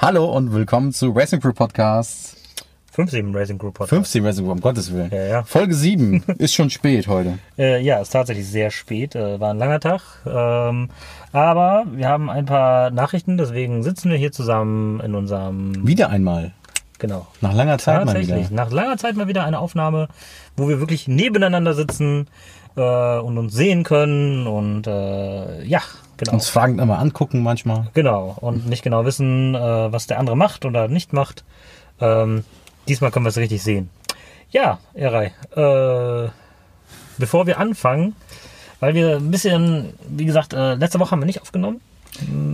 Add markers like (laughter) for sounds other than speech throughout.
Hallo und willkommen zu Racing Crew Podcast. 15 Racing Group Podcast. 15 Racing Crew, um Gottes Willen. Ja, ja. Folge 7 (laughs) ist schon spät heute. Äh, ja, ist tatsächlich sehr spät. Äh, war ein langer Tag. Ähm, aber wir haben ein paar Nachrichten, deswegen sitzen wir hier zusammen in unserem. Wieder einmal. Genau. Nach langer Zeit mal Tatsächlich. wieder. Nach langer Zeit mal wieder eine Aufnahme, wo wir wirklich nebeneinander sitzen äh, und uns sehen können und äh, ja, genau. Uns fragend immer angucken manchmal. Genau. Und nicht genau wissen, äh, was der andere macht oder nicht macht. Ähm, diesmal können wir es richtig sehen. Ja, Erei. Äh, bevor wir anfangen, weil wir ein bisschen, wie gesagt, äh, letzte Woche haben wir nicht aufgenommen.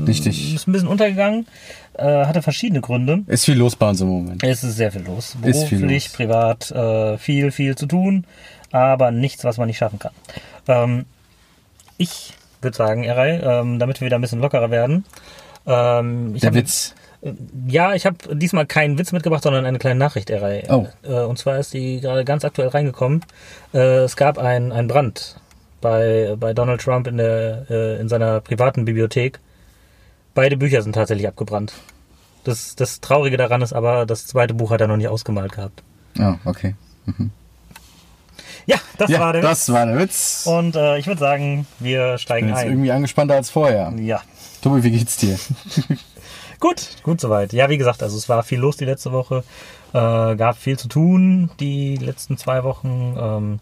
Richtig. Ist ein bisschen untergegangen. Äh, hatte verschiedene Gründe. Ist viel los bei uns im Moment. Es ist sehr viel los. Ist viel Beruflich, los. privat, äh, viel, viel zu tun, aber nichts, was man nicht schaffen kann. Ähm, ich würde sagen, Erei, ähm, damit wir wieder ein bisschen lockerer werden. Ähm, ich Der hab- Witz. Ja, ich habe diesmal keinen Witz mitgebracht, sondern eine kleine Nachricht, Erei. Oh. Äh, und zwar ist die gerade ganz aktuell reingekommen. Äh, es gab einen Brand bei, bei Donald Trump in, der, äh, in seiner privaten Bibliothek. Beide Bücher sind tatsächlich abgebrannt. Das, das Traurige daran ist aber, das zweite Buch hat er noch nicht ausgemalt gehabt. Ah, okay. Ja, das Ja, war der das war der Witz. Witz. Und äh, ich würde sagen, wir Bin steigen jetzt ein. irgendwie angespannter als vorher. Ja, Tobi, wie geht's dir? (laughs) gut, gut soweit. Ja, wie gesagt, also es war viel los die letzte Woche. Äh, gab viel zu tun die letzten zwei Wochen, ähm,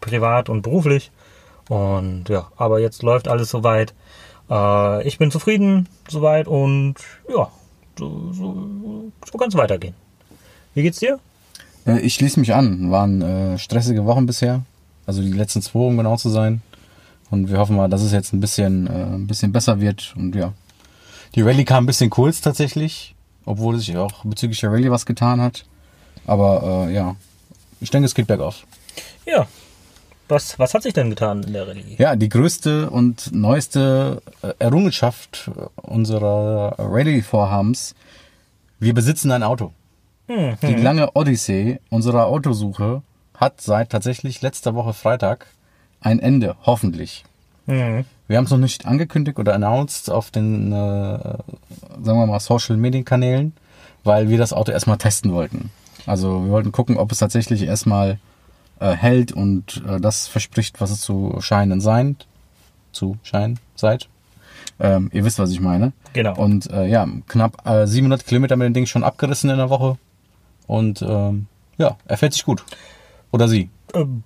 privat und beruflich. Und ja, aber jetzt läuft alles soweit. Äh, ich bin zufrieden soweit und ja, so, so, so kann es weitergehen. Wie geht's dir? Äh, Ich schließe mich an. Waren äh, stressige Wochen bisher. Also die letzten zwei, um genau zu sein. Und wir hoffen mal, dass es jetzt ein bisschen, äh, ein bisschen besser wird. Und ja. Die Rallye kam ein bisschen kurz tatsächlich. Obwohl sich auch bezüglich der Rallye was getan hat. Aber äh, ja. Ich denke, es geht bergauf. Ja. Was, was hat sich denn getan in der Rallye? Ja, die größte und neueste äh, Errungenschaft unserer Rallye-Vorhabens. Wir besitzen ein Auto. Die lange Odyssee unserer Autosuche hat seit tatsächlich letzter Woche Freitag ein Ende, hoffentlich. Mhm. Wir haben es noch nicht angekündigt oder announced auf den, äh, sagen wir mal, Social Media Kanälen, weil wir das Auto erstmal testen wollten. Also wir wollten gucken, ob es tatsächlich erstmal äh, hält und äh, das verspricht, was es zu scheinen sein, zu scheinen seid. Ähm, ihr wisst, was ich meine. Genau. Und äh, ja, knapp äh, 700 Kilometer mit dem Ding schon abgerissen in der Woche. Und ähm, ja, er fährt sich gut. Oder sie. Ähm,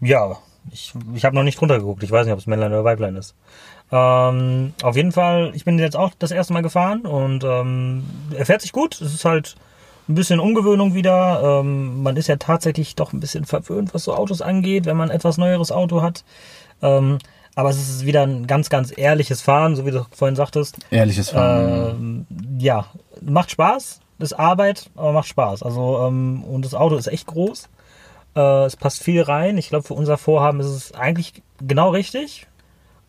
ja, ich, ich habe noch nicht drunter geguckt. Ich weiß nicht, ob es Männlein oder Weiblein ist. Ähm, auf jeden Fall, ich bin jetzt auch das erste Mal gefahren und ähm, er fährt sich gut. Es ist halt ein bisschen Umgewöhnung wieder. Ähm, man ist ja tatsächlich doch ein bisschen verwöhnt, was so Autos angeht, wenn man ein etwas neueres Auto hat. Ähm, aber es ist wieder ein ganz, ganz ehrliches Fahren, so wie du vorhin sagtest. Ehrliches Fahren. Ähm, ja, macht Spaß, ist Arbeit, aber macht Spaß. Also, ähm, und das Auto ist echt groß. Äh, es passt viel rein. Ich glaube, für unser Vorhaben ist es eigentlich genau richtig.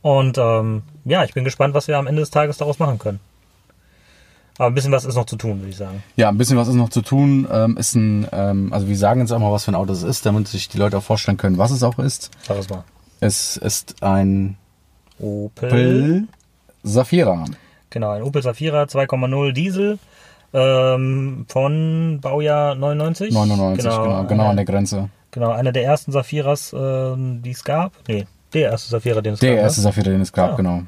Und ähm, ja, ich bin gespannt, was wir am Ende des Tages daraus machen können. Aber ein bisschen was ist noch zu tun, würde ich sagen. Ja, ein bisschen was ist noch zu tun. Ähm, ist ein, ähm, also wir sagen jetzt auch mal, was für ein Auto es ist, damit sich die Leute auch vorstellen können, was es auch ist. Sag es mal. Es ist ein Opel. Opel Safira. Genau, ein Opel Safira 2,0 Diesel ähm, von Baujahr 99. 99, genau, genau, an der Grenze. Genau, einer der ersten Safiras, ähm, die es gab. Nee, der erste Safira, den es Der gab. ne? erste Safira, den es gab, Ja. genau.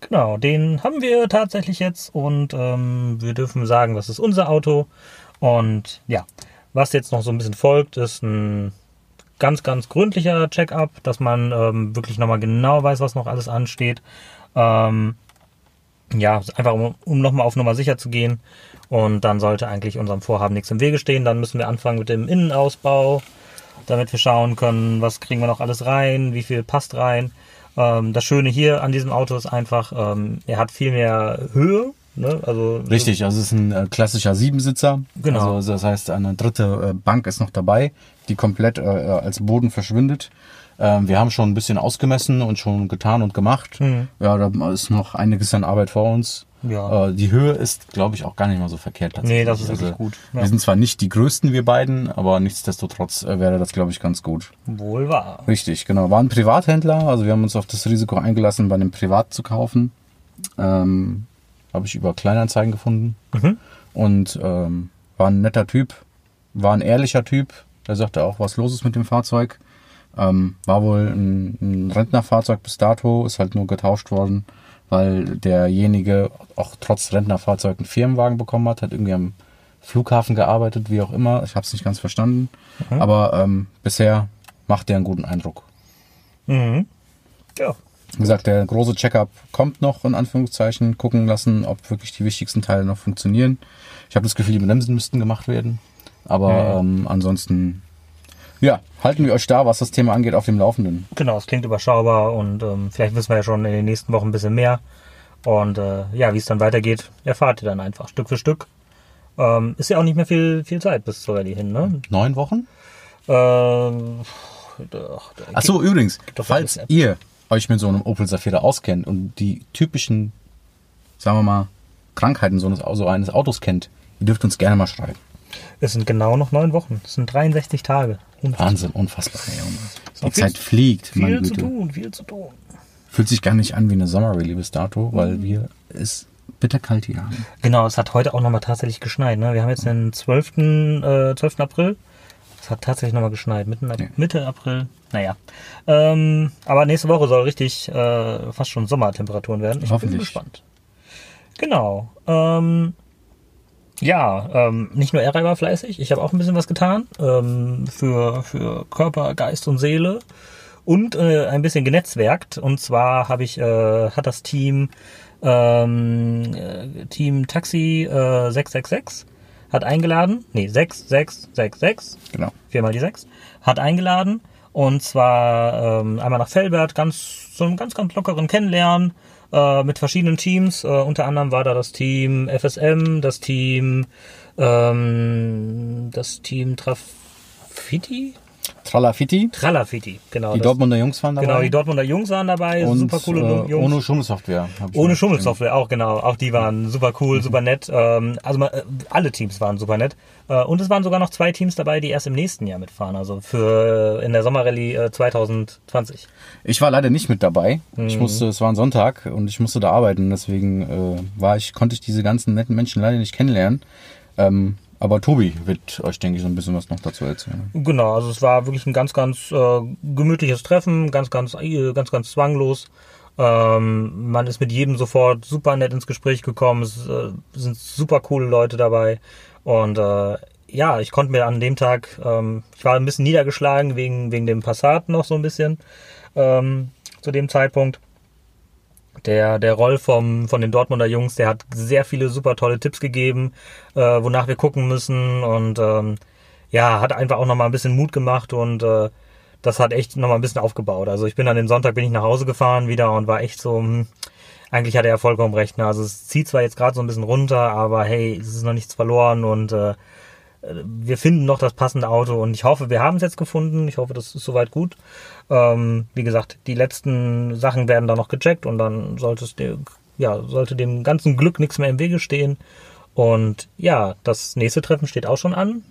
Genau, den haben wir tatsächlich jetzt und ähm, wir dürfen sagen, das ist unser Auto. Und ja, was jetzt noch so ein bisschen folgt, ist ein ganz, ganz gründlicher Check-up, dass man ähm, wirklich nochmal genau weiß, was noch alles ansteht. Ähm, ja, einfach um, um nochmal auf Nummer sicher zu gehen. Und dann sollte eigentlich unserem Vorhaben nichts im Wege stehen. Dann müssen wir anfangen mit dem Innenausbau, damit wir schauen können, was kriegen wir noch alles rein, wie viel passt rein. Ähm, das Schöne hier an diesem Auto ist einfach, ähm, er hat viel mehr Höhe. Ne? Also Richtig, also es ist ein äh, klassischer Siebensitzer. Genau. Also das heißt, eine dritte äh, Bank ist noch dabei, die komplett äh, als Boden verschwindet. Ähm, wir haben schon ein bisschen ausgemessen und schon getan und gemacht. Mhm. Ja, da ist noch einiges an Arbeit vor uns. Ja. Äh, die Höhe ist, glaube ich, auch gar nicht mal so verkehrt tatsächlich. Nee, das ist also, wirklich gut. Ja. Wir sind zwar nicht die größten, wir beiden, aber nichtsdestotrotz äh, wäre das, glaube ich, ganz gut. Wohl wahr. Richtig, genau. War ein Privathändler, also wir haben uns auf das Risiko eingelassen, bei einem Privat zu kaufen. Ähm, habe ich über Kleinanzeigen gefunden. Mhm. Und ähm, war ein netter Typ, war ein ehrlicher Typ. Der sagte auch, was los ist mit dem Fahrzeug. Ähm, war wohl ein, ein Rentnerfahrzeug bis dato, ist halt nur getauscht worden, weil derjenige auch trotz Rentnerfahrzeug einen Firmenwagen bekommen hat, hat irgendwie am Flughafen gearbeitet, wie auch immer. Ich habe es nicht ganz verstanden. Aber ähm, bisher macht der einen guten Eindruck. Mhm. Ja. Wie gesagt, der große Checkup kommt noch, in Anführungszeichen, gucken lassen, ob wirklich die wichtigsten Teile noch funktionieren. Ich habe das Gefühl, die Bremsen müssten gemacht werden. Aber ähm, ansonsten, ja, halten wir euch da, was das Thema angeht, auf dem Laufenden. Genau, es klingt überschaubar und ähm, vielleicht wissen wir ja schon in den nächsten Wochen ein bisschen mehr. Und äh, ja, wie es dann weitergeht, erfahrt ihr dann einfach Stück für Stück. Ähm, ist ja auch nicht mehr viel, viel Zeit bis zur Rallye hin, ne? Neun Wochen? Ähm, doch, da Ach so, übrigens, doch falls ihr euch mit so einem Opel Safira auskennt und die typischen, sagen wir mal, Krankheiten so eines, so eines Autos kennt, ihr dürft uns gerne mal schreiben. Es sind genau noch neun Wochen. Es sind 63 Tage. Und Wahnsinn, unfassbar. Ey. Die Zeit fliegt, viel zu tun, viel zu tun. Fühlt sich gar nicht an wie eine Sommerrallye bis dato, weil wir es bitterkalt hier haben. Genau, es hat heute auch nochmal tatsächlich geschneit. Ne? Wir haben jetzt den 12. Äh, 12. April. Es hat tatsächlich nochmal geschneit. Mitten, Ja. Mitte April. Naja. Ähm, aber nächste Woche soll richtig äh, fast schon Sommertemperaturen werden. Ich bin gespannt. Genau. Ähm, ja, ähm, nicht nur er war fleißig, ich habe auch ein bisschen was getan ähm, für, für Körper, Geist und Seele und äh, ein bisschen genetzwerkt. Und zwar habe ich, äh, hat das Team ähm, äh, Team Taxi äh, 666 hat eingeladen, nee, 6666, Genau. viermal die sechs, hat eingeladen. Und zwar ähm, einmal nach Felbert, ganz so einen ganz, ganz lockeren Kennenlernen äh, mit verschiedenen Teams. Äh, unter anderem war da das Team FSM, das Team ähm, das Team Trafiti? Tralafiti, Tralafiti, genau. die Dortmunder Jungs waren dabei. Genau, die Dortmunder Jungs waren dabei, und, super coole äh, Jungs. Ohne Schummelsoftware. Ohne Schummelsoftware, auch genau. Auch die waren super cool, super nett. Ähm, also äh, alle Teams waren super nett. Äh, und es waren sogar noch zwei Teams dabei, die erst im nächsten Jahr mitfahren. Also für in der Sommerrallye äh, 2020. Ich war leider nicht mit dabei. Mhm. Ich musste, es war ein Sonntag und ich musste da arbeiten. Deswegen äh, war ich, konnte ich diese ganzen netten Menschen leider nicht kennenlernen. Ähm, aber Tobi wird euch, denke ich, so ein bisschen was noch dazu erzählen. Genau, also es war wirklich ein ganz, ganz äh, gemütliches Treffen, ganz, ganz, äh, ganz, ganz zwanglos. Ähm, man ist mit jedem sofort super nett ins Gespräch gekommen. Es äh, sind super coole Leute dabei. Und äh, ja, ich konnte mir an dem Tag, ähm, ich war ein bisschen niedergeschlagen wegen, wegen dem Passat noch so ein bisschen ähm, zu dem Zeitpunkt. Der, der Roll vom, von den Dortmunder Jungs, der hat sehr viele super tolle Tipps gegeben, äh, wonach wir gucken müssen und ähm, ja, hat einfach auch nochmal ein bisschen Mut gemacht und äh, das hat echt nochmal ein bisschen aufgebaut. Also ich bin an dem Sonntag bin ich nach Hause gefahren wieder und war echt so, hm, eigentlich hat er vollkommen recht. Ne? Also es zieht zwar jetzt gerade so ein bisschen runter, aber hey, es ist noch nichts verloren und äh, wir finden noch das passende Auto und ich hoffe, wir haben es jetzt gefunden. Ich hoffe, das ist soweit gut. Ähm, wie gesagt, die letzten Sachen werden da noch gecheckt und dann sollte es dir, ja, sollte dem ganzen Glück nichts mehr im Wege stehen. Und ja, das nächste Treffen steht auch schon an.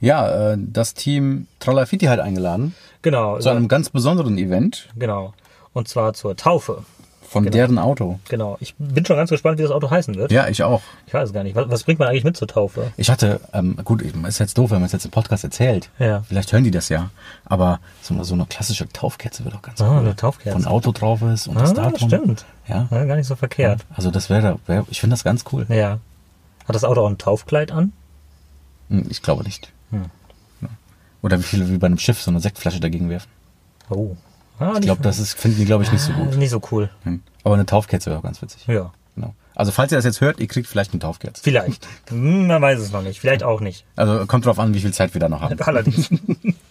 Ja, äh, das Team Tralafiti hat eingeladen Genau, zu einem ganz besonderen Event genau. Und zwar zur Taufe. Von Genau. deren Auto. Genau. Ich bin schon ganz gespannt, wie das Auto heißen wird. Ja, ich auch. Ich weiß es gar nicht. Was, was bringt man eigentlich mit zur Taufe? Ich hatte, ähm, gut, ist jetzt doof, wenn man es jetzt im Podcast erzählt. Ja. Vielleicht hören die das ja. Aber so eine, so eine klassische Taufkerze wird auch ganz Ah, cool. eine Taufkerze. Von Auto drauf ist und das Ah, Datum. stimmt. Ja. Ja, gar nicht so verkehrt. Also das wäre, wär, ich finde das ganz cool. Ja. Hat das Auto auch ein Taufkleid an? Hm, Ich glaube nicht. Hm. Ja. Oder wie viele wie bei einem Schiff so eine Sektflasche dagegen werfen. Oh. Ah, Ich glaube, das ist, finden die, glaube ich, nicht so gut. Nicht so cool. Hm. Aber eine Taufkerze wäre auch ganz witzig. Ja. Genau. Also falls ihr das jetzt hört, ihr kriegt vielleicht eine Taufkerze. Vielleicht. Hm, man weiß es noch nicht. Vielleicht auch nicht. Also kommt drauf an, wie viel Zeit wir da noch haben. (laughs) Allerdings.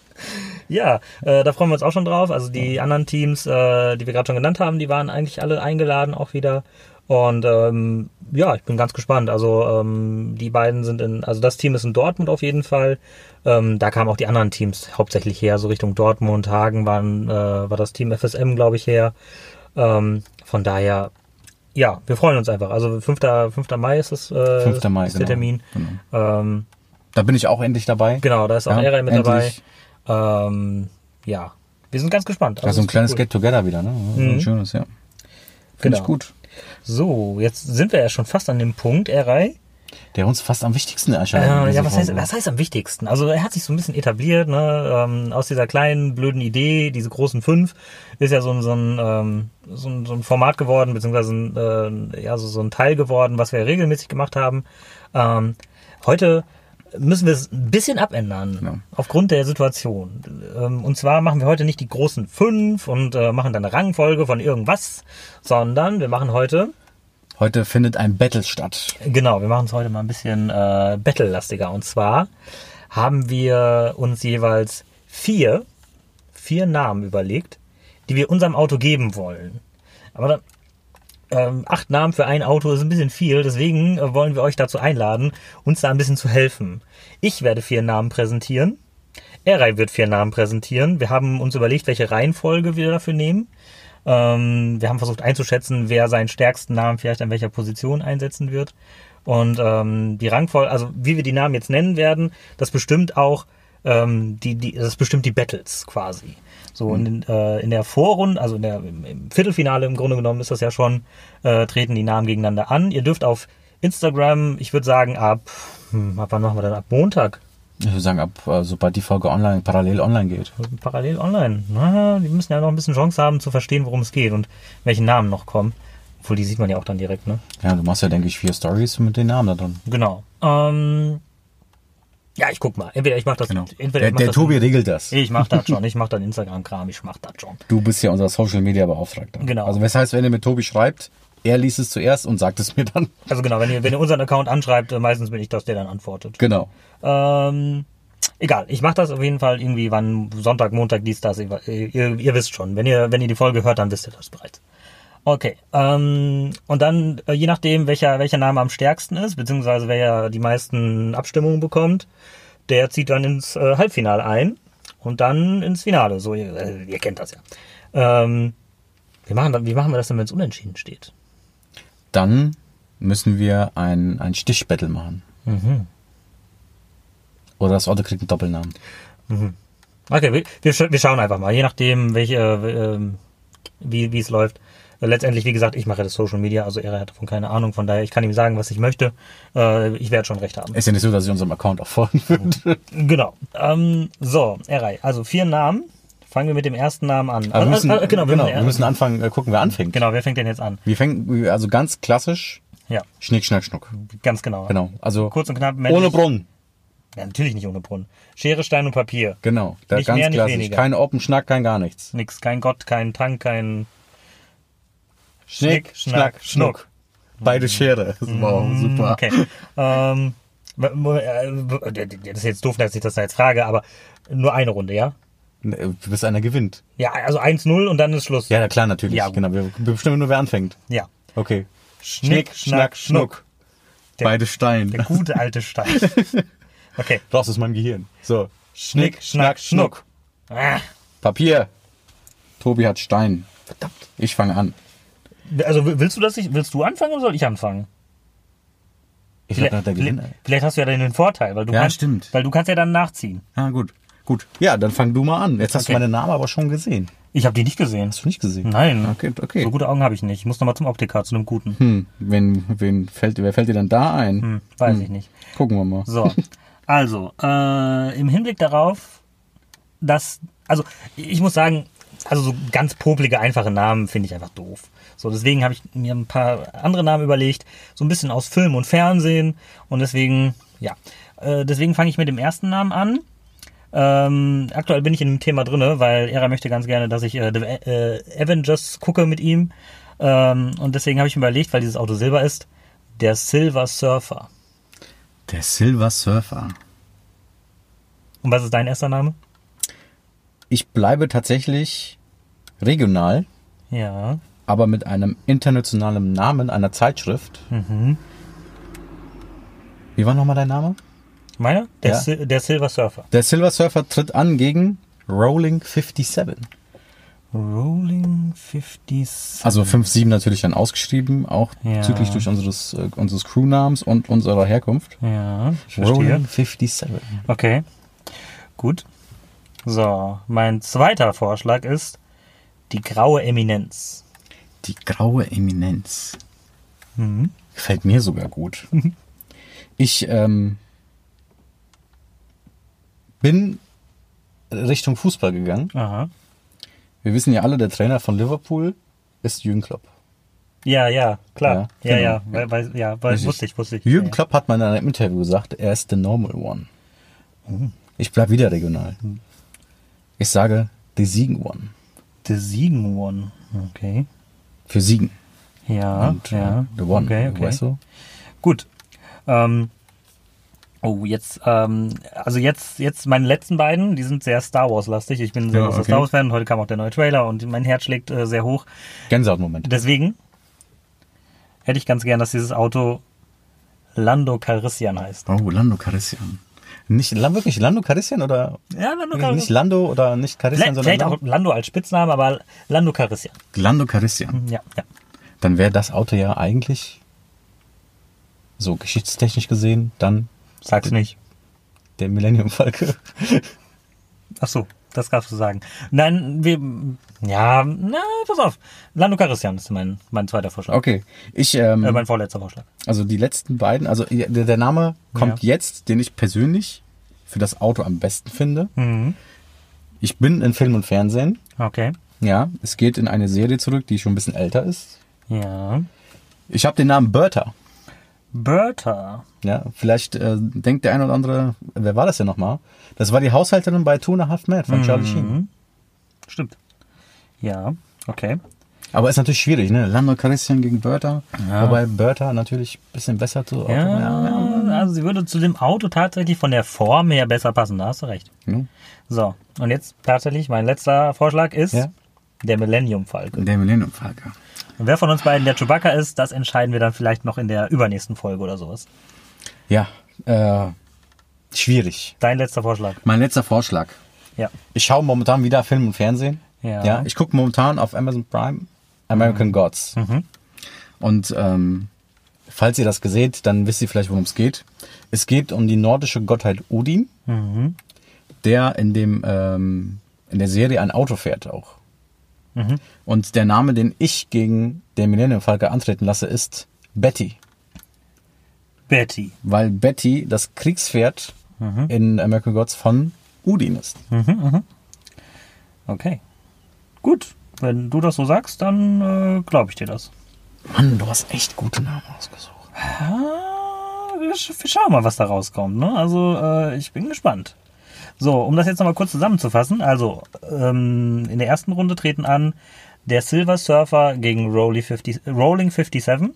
(laughs) ja, äh, da freuen wir uns auch schon drauf. Also die anderen Teams, äh, die wir gerade schon genannt haben, die waren eigentlich alle eingeladen auch wieder. Und ähm, ja, ich bin ganz gespannt. Also ähm, die beiden sind in, also das Team ist in Dortmund auf jeden Fall. Ähm, da kamen auch die anderen Teams hauptsächlich her, so Richtung Dortmund, Hagen waren, äh, war das Team FSM, glaube ich, her. Ähm, von daher, ja, wir freuen uns einfach. Also 5. 5. Mai ist es, äh, 5. Mai, ist genau. der Termin. Genau. Ähm, Da bin ich auch endlich dabei. Genau, da ist auch Ja, Eray mit endlich. dabei. Ähm, ja, wir sind ganz gespannt. Also ein es kleines cool. Get-Together wieder, ne? Mhm. Ein schönes, ja. Finde Genau. ich gut. So, jetzt sind wir ja schon fast an dem Punkt, Erei. Der uns fast am wichtigsten erscheint. in Äh, ja, was heißt, was heißt am wichtigsten? Also er hat sich so ein bisschen etabliert, ne? Ähm, aus dieser kleinen, blöden Idee, diese großen fünf, ist ja so ein, so ein, ähm, so ein, so ein Format geworden, beziehungsweise ein, äh, ja, so, so ein Teil geworden, was wir regelmäßig gemacht haben. Ähm, heute müssen wir es ein bisschen abändern, Ja. aufgrund der Situation. Ähm, und zwar machen wir heute nicht die großen fünf und äh, machen dann eine Rangfolge von irgendwas, sondern wir machen heute Heute findet ein Battle statt. Genau, wir machen es heute mal ein bisschen äh, battle-lastiger. Und zwar haben wir uns jeweils vier, vier Namen überlegt, die wir unserem Auto geben wollen. Aber dann, ähm, acht Namen für ein Auto ist ein bisschen viel, deswegen äh, wollen wir euch dazu einladen, uns da ein bisschen zu helfen. Ich werde vier Namen präsentieren. Erei wird vier Namen präsentieren. Wir haben uns überlegt, welche Reihenfolge wir dafür nehmen. Ähm, wir haben versucht einzuschätzen, wer seinen stärksten Namen vielleicht an welcher Position einsetzen wird. Und ähm, die Rangfolge, also wie wir die Namen jetzt nennen werden, das bestimmt auch ähm, die, die, das bestimmt die Battles quasi. So in, äh, in der Vorrunde, also in der, im, im Viertelfinale im Grunde genommen ist das ja schon, äh, treten die Namen gegeneinander an. Ihr dürft auf Instagram, ich würde sagen ab, hm, ab wann machen wir dann? Ab Montag Ich würde sagen, ab äh, sobald die Folge online, parallel online geht. parallel online. Na, die müssen ja noch ein bisschen Chance haben zu verstehen, worum es geht und welche Namen noch kommen. Obwohl, die sieht man ja auch dann direkt, ne? Ja, du machst ja, denke ich, vier Stories mit den Namen da drin. Genau. Ähm, ja, ich guck mal. Entweder ich mach das. Genau. Entweder Der, mach der das Tobi regelt das. Ich mach das schon. Ich mach dann (laughs) Instagram-Kram. Ich mach das schon. Du bist ja unser Social Media Beauftragter. Genau. Also, das heißt, wenn ihr mit Tobi schreibt, er liest es zuerst und sagt es mir dann. Also genau, wenn ihr, wenn ihr unseren Account anschreibt, äh, meistens bin ich das, der dann antwortet. Genau. Ähm, egal, ich mache das auf jeden Fall irgendwie wann Sonntag, Montag, dies, das. Ihr, ihr, ihr wisst schon. Wenn ihr, wenn ihr die Folge hört, dann wisst ihr das bereits. Okay. Ähm, und dann, äh, je nachdem, welcher, welcher Name am stärksten ist, beziehungsweise wer die meisten Abstimmungen bekommt, der zieht dann ins äh, Halbfinale ein und dann ins Finale. So, ihr, äh, ihr kennt das ja. Ähm, wie, machen, wie machen wir das denn, wenn es unentschieden steht? Dann müssen wir ein, ein Stichbattle machen. Mhm. Oder das Auto kriegt einen Doppelnamen. Okay, wir, wir, sch- wir schauen einfach mal, je nachdem, welche, äh, ähm, wie, wie es läuft. Äh, Letztendlich, wie gesagt, ich mache das Social Media, also er hat davon keine Ahnung, von daher, ich kann ihm sagen, was ich möchte. Äh, ich werde schon recht haben. Ist ja nicht so, dass ich unserem Account auch folgen würde. (laughs) Genau. Ähm, so, Erei, also vier Namen. Fangen wir mit dem ersten Namen an. Aber wir müssen, Ah, ah, genau, wir genau, müssen, wir müssen anfangen, äh, gucken, wer anfängt. genau, wer fängt denn jetzt an? Wir fängen, also ganz klassisch, Ja, Schnick, Schnack, Schnuck. ganz genau. Genau. Also Kurz und knapp. ohne männlich- Brunnen. Ja, natürlich nicht ohne Brunnen. Schere, Stein und Papier. Genau. Da Nicht ganz mehr, nicht klassisch. weniger. Kein Open Schnack, kein gar nichts. Nix, kein Gott, kein Tank, kein Schnick, Schnack, Schnuck. Beide Schere. Das war auch super. Okay. ähm, äh, das ist jetzt doof, dass ich das da jetzt frage, aber nur eine Runde, ja? Ne, Bis einer gewinnt. Ja, also 1-0 und dann ist Schluss. Ja, na klar, natürlich. Ja, genau. Wir bestimmen nur, wer anfängt. Ja. Okay. Schnick, Schnack, Schnuck. Der- Beide Stein. Der gute alte Stein. (laughs) Okay. Raus aus meinem Gehirn. So. Schnick, Schnack, Schnuck. Ah, Papier. Tobi hat Stein. verdammt. Ich fange an. Also willst du das nicht, willst du anfangen oder soll ich anfangen? Ich Vielleicht, der Gewinner. vielleicht, vielleicht hast du ja dann den Vorteil, weil du Ja, kannst, stimmt. weil du kannst ja dann nachziehen. Ah, gut. Gut. Ja, dann fang du mal an. Jetzt hast Okay. du meine Namen aber schon gesehen. Ich habe die nicht gesehen. Hast du nicht gesehen? Nein. Okay, okay. So gute Augen habe ich nicht. Ich muss nochmal zum Optiker, zu einem guten. Hm, wen, wen fällt, wer fällt dir denn da ein? Hm, weiß ich nicht. Gucken wir mal. So, also äh, im Hinblick darauf, dass, also ich muss sagen, also so ganz poplige, einfache Namen finde ich einfach doof. So, deswegen habe ich mir ein paar andere Namen überlegt, so ein bisschen aus Film und Fernsehen und deswegen, ja, äh, deswegen fange ich mit dem ersten Namen an. Ähm, aktuell bin ich in dem Thema drinne, weil er möchte ganz gerne, dass ich äh, The äh, Avengers gucke mit ihm. Ähm, und deswegen habe ich mir überlegt, weil dieses Auto Silber ist, der Silver Surfer. Der Silver Surfer. Und was ist dein erster Name? Ich bleibe tatsächlich regional, Ja. Aber mit einem internationalen Namen einer Zeitschrift. Mhm. Wie war nochmal dein Name? Meiner? Der, Ja. Sil der Silver Surfer. Der Silver Surfer tritt an gegen Rolling 57. Rolling 50. Also 5-7 natürlich dann ausgeschrieben, auch Ja. züglich durch unseres, äh, unseres Crewnamens und unserer Herkunft. Ja. Rolling 57. Okay. Gut. So, mein zweiter Vorschlag ist die graue Eminenz. Die graue Eminenz. Gefällt mir sogar gut. (laughs) Ich ähm, bin Richtung Fußball gegangen. Aha. Wir wissen ja alle, der Trainer von Liverpool ist Jürgen Klopp. Ja, ja, klar. Ja, Ja, genau. ja, weil, weil, ja, weil, wusste ich, wusste ich. Jürgen ja, Klopp hat mal in einem Interview gesagt, er ist the normal one. Ich bleib wieder regional. Ich sage the Siegen one. The Siegen One. Okay. Für Siegen. Ja, Und ja. äh, the one. Okay, okay. Weißt du? Gut. Ähm, oh, jetzt, ähm, also jetzt, jetzt meine letzten beiden, die sind sehr Star Wars lastig. Ich bin sehr Ja, großer okay. Star Wars Fan und heute kam auch der neue Trailer und mein Herz schlägt äh, sehr hoch. Gänsehautmoment. Deswegen hätte ich ganz gern, dass dieses Auto Lando Calrissian heißt. Oh, Lando Carissian. Nicht wirklich Lando Carissian oder Ja, Lando nicht Calrissian. Lando oder nicht Carissian, sondern vielleicht auch Lando, Lando als Spitzname, aber Lando Calrissian. Lando Carissian. Ja, ja. Dann wäre das Auto ja eigentlich so geschichtstechnisch gesehen dann Sag's nicht. der Millennium Falke. Ach so, das darfst du sagen. Nein, wir, ja, na, pass auf. Lando Calrissian ist mein, mein zweiter Vorschlag. Okay, ich ähm, Äh, mein vorletzter Vorschlag. Also die letzten beiden, also der, der Name kommt jetzt, den ich persönlich für das Auto am besten finde. Mhm. Ich bin in Film und Fernsehen. Okay. Ja, es geht in eine Serie zurück, die schon ein bisschen älter ist. Ja. Ich habe den Namen Bertha. Bertha. Ja, vielleicht äh, denkt der eine oder andere, wer war das denn nochmal? Das war die Haushälterin bei Two and a Half Men von Charlie Sheen. Stimmt. Ja, okay. Aber ist natürlich schwierig, ne? Lando Calrissian gegen Bertha. Ja. Wobei Bertha natürlich ein bisschen besser zu Auto. Ja, also sie würde zu dem Auto tatsächlich von der Form her besser passen, da hast du recht. ja. So, und jetzt tatsächlich mein letzter Vorschlag ist Ja. Der Millennium Falke. Der Millennium Falke. Und wer von uns beiden der Chewbacca ist, das entscheiden wir dann vielleicht noch in der übernächsten Folge oder sowas. Ja, äh, schwierig. Dein letzter Vorschlag. Mein letzter Vorschlag. Ja. Ich schaue momentan wieder Film und Fernsehen. Ja. ja ich gucke momentan auf Amazon Prime American Gods. Und ähm, falls ihr das seht, dann wisst ihr vielleicht, worum es geht. Es geht um die nordische Gottheit Odin, der in dem ähm, in der Serie ein Auto fährt auch. Und der Name, den ich gegen den Millennium Falke antreten lasse, ist Betty, Betty. weil Betty das Kriegspferd in American Gods von Odin ist. Okay. Gut. Wenn du das so sagst, dann äh, glaube ich dir das. Mann, du hast echt gute Namen ausgesucht. Ah, wir, sch wir schauen mal, was da rauskommt. Ne? Also, äh, ich bin gespannt. So, um das jetzt nochmal kurz zusammenzufassen. Also, ähm, in der ersten Runde treten an der Silver Surfer gegen Rolling, 50, Rolling 57.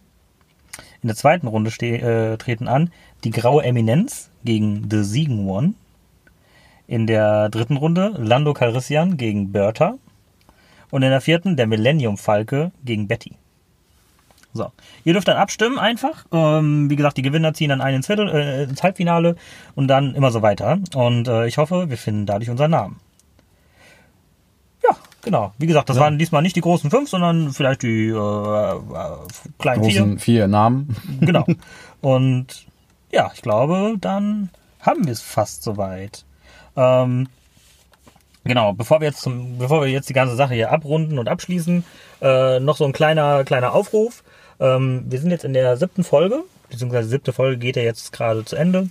In der zweiten Runde äh, treten an die Graue Eminenz gegen The Siegen One. In der dritten Runde Lando Calrissian gegen Bertha. Und in der vierten der Millennium Falke gegen Betty. So, ihr dürft dann abstimmen einfach. Ähm, wie gesagt, die Gewinner ziehen dann einen ins, Viertel, äh, ins Halbfinale und dann immer so weiter. Und äh, ich hoffe, wir finden dadurch unseren Namen. Ja, genau. Wie gesagt, das waren diesmal nicht die großen fünf, sondern vielleicht die äh, äh, kleinen vier. Großen vier Namen. Genau. (laughs) Und ja, ich glaube, dann haben wir es fast soweit. Ähm, genau, bevor wir jetzt zum, bevor wir jetzt die ganze Sache hier abrunden und abschließen, äh, noch so ein kleiner, kleiner Aufruf. Ähm, wir sind jetzt in der siebten Folge, beziehungsweise siebte Folge geht ja jetzt gerade zu Ende.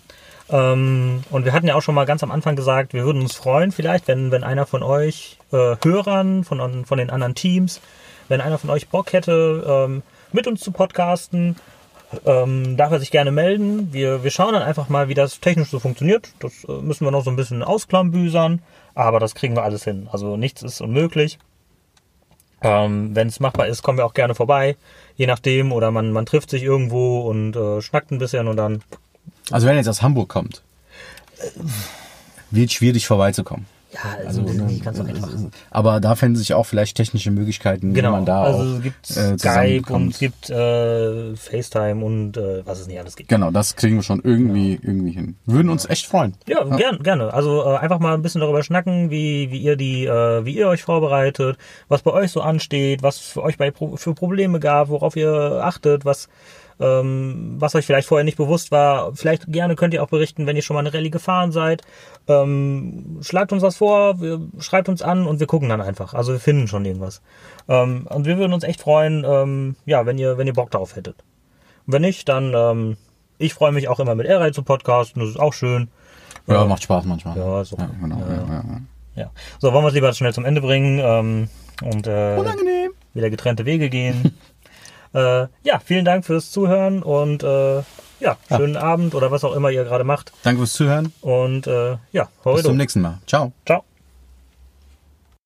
Ähm, und wir hatten ja auch schon mal ganz am Anfang gesagt, wir würden uns freuen, vielleicht, wenn, wenn einer von euch äh, Hörern, von, von den anderen Teams, wenn einer von euch Bock hätte, ähm, mit uns zu podcasten, ähm, darf er sich gerne melden. Wir, wir schauen dann einfach mal, wie das technisch so funktioniert. Das äh, müssen wir noch so ein bisschen ausklambüsern, aber das kriegen wir alles hin. Also nichts ist unmöglich. Ähm, Wenn es machbar ist, kommen wir auch gerne vorbei, je nachdem. Oder man, man trifft sich irgendwo und äh, schnackt ein bisschen und dann. Also wenn er jetzt aus Hamburg kommt, wird schwierig vorbeizukommen. Ja, Also, ne, nicht ganz so einfach. Aber da fänden sich auch vielleicht technische Möglichkeiten, wie Genau, man da also es gibt äh, Skype und es gibt äh, FaceTime und äh, was es nicht alles gibt. Genau, das kriegen wir schon irgendwie irgendwie hin. Würden uns echt freuen. Ja, gern, gerne. Also äh, einfach mal ein bisschen darüber schnacken, wie, wie ihr die, äh, wie ihr euch vorbereitet, was bei euch so ansteht, was für euch bei Pro für Probleme gab, worauf ihr achtet, was ähm, was euch vielleicht vorher nicht bewusst war. Vielleicht gerne könnt ihr auch berichten, wenn ihr schon mal eine Rallye gefahren seid. Ähm, schlagt uns was vor, wir, schreibt uns an und wir gucken dann einfach. Also wir finden schon irgendwas. Ähm, und wir würden uns echt freuen, ähm, ja, wenn ihr, wenn ihr Bock darauf hättet. Wenn nicht, dann ähm, ich freue mich auch immer mit Airride zu podcasten. Das ist auch schön. Ja, macht Spaß manchmal. Ja, okay. ja, genau. Ja, ja, ja. Ja. So, wollen wir es lieber schnell zum Ende bringen ähm, und äh, Unangenehm. wieder getrennte Wege gehen. (laughs) äh, ja, vielen Dank fürs Zuhören und äh, ja, schönen Abend oder was auch immer ihr gerade macht. Danke fürs Zuhören. Und äh, ja, Bis zum nächsten Mal. Ciao. Ciao.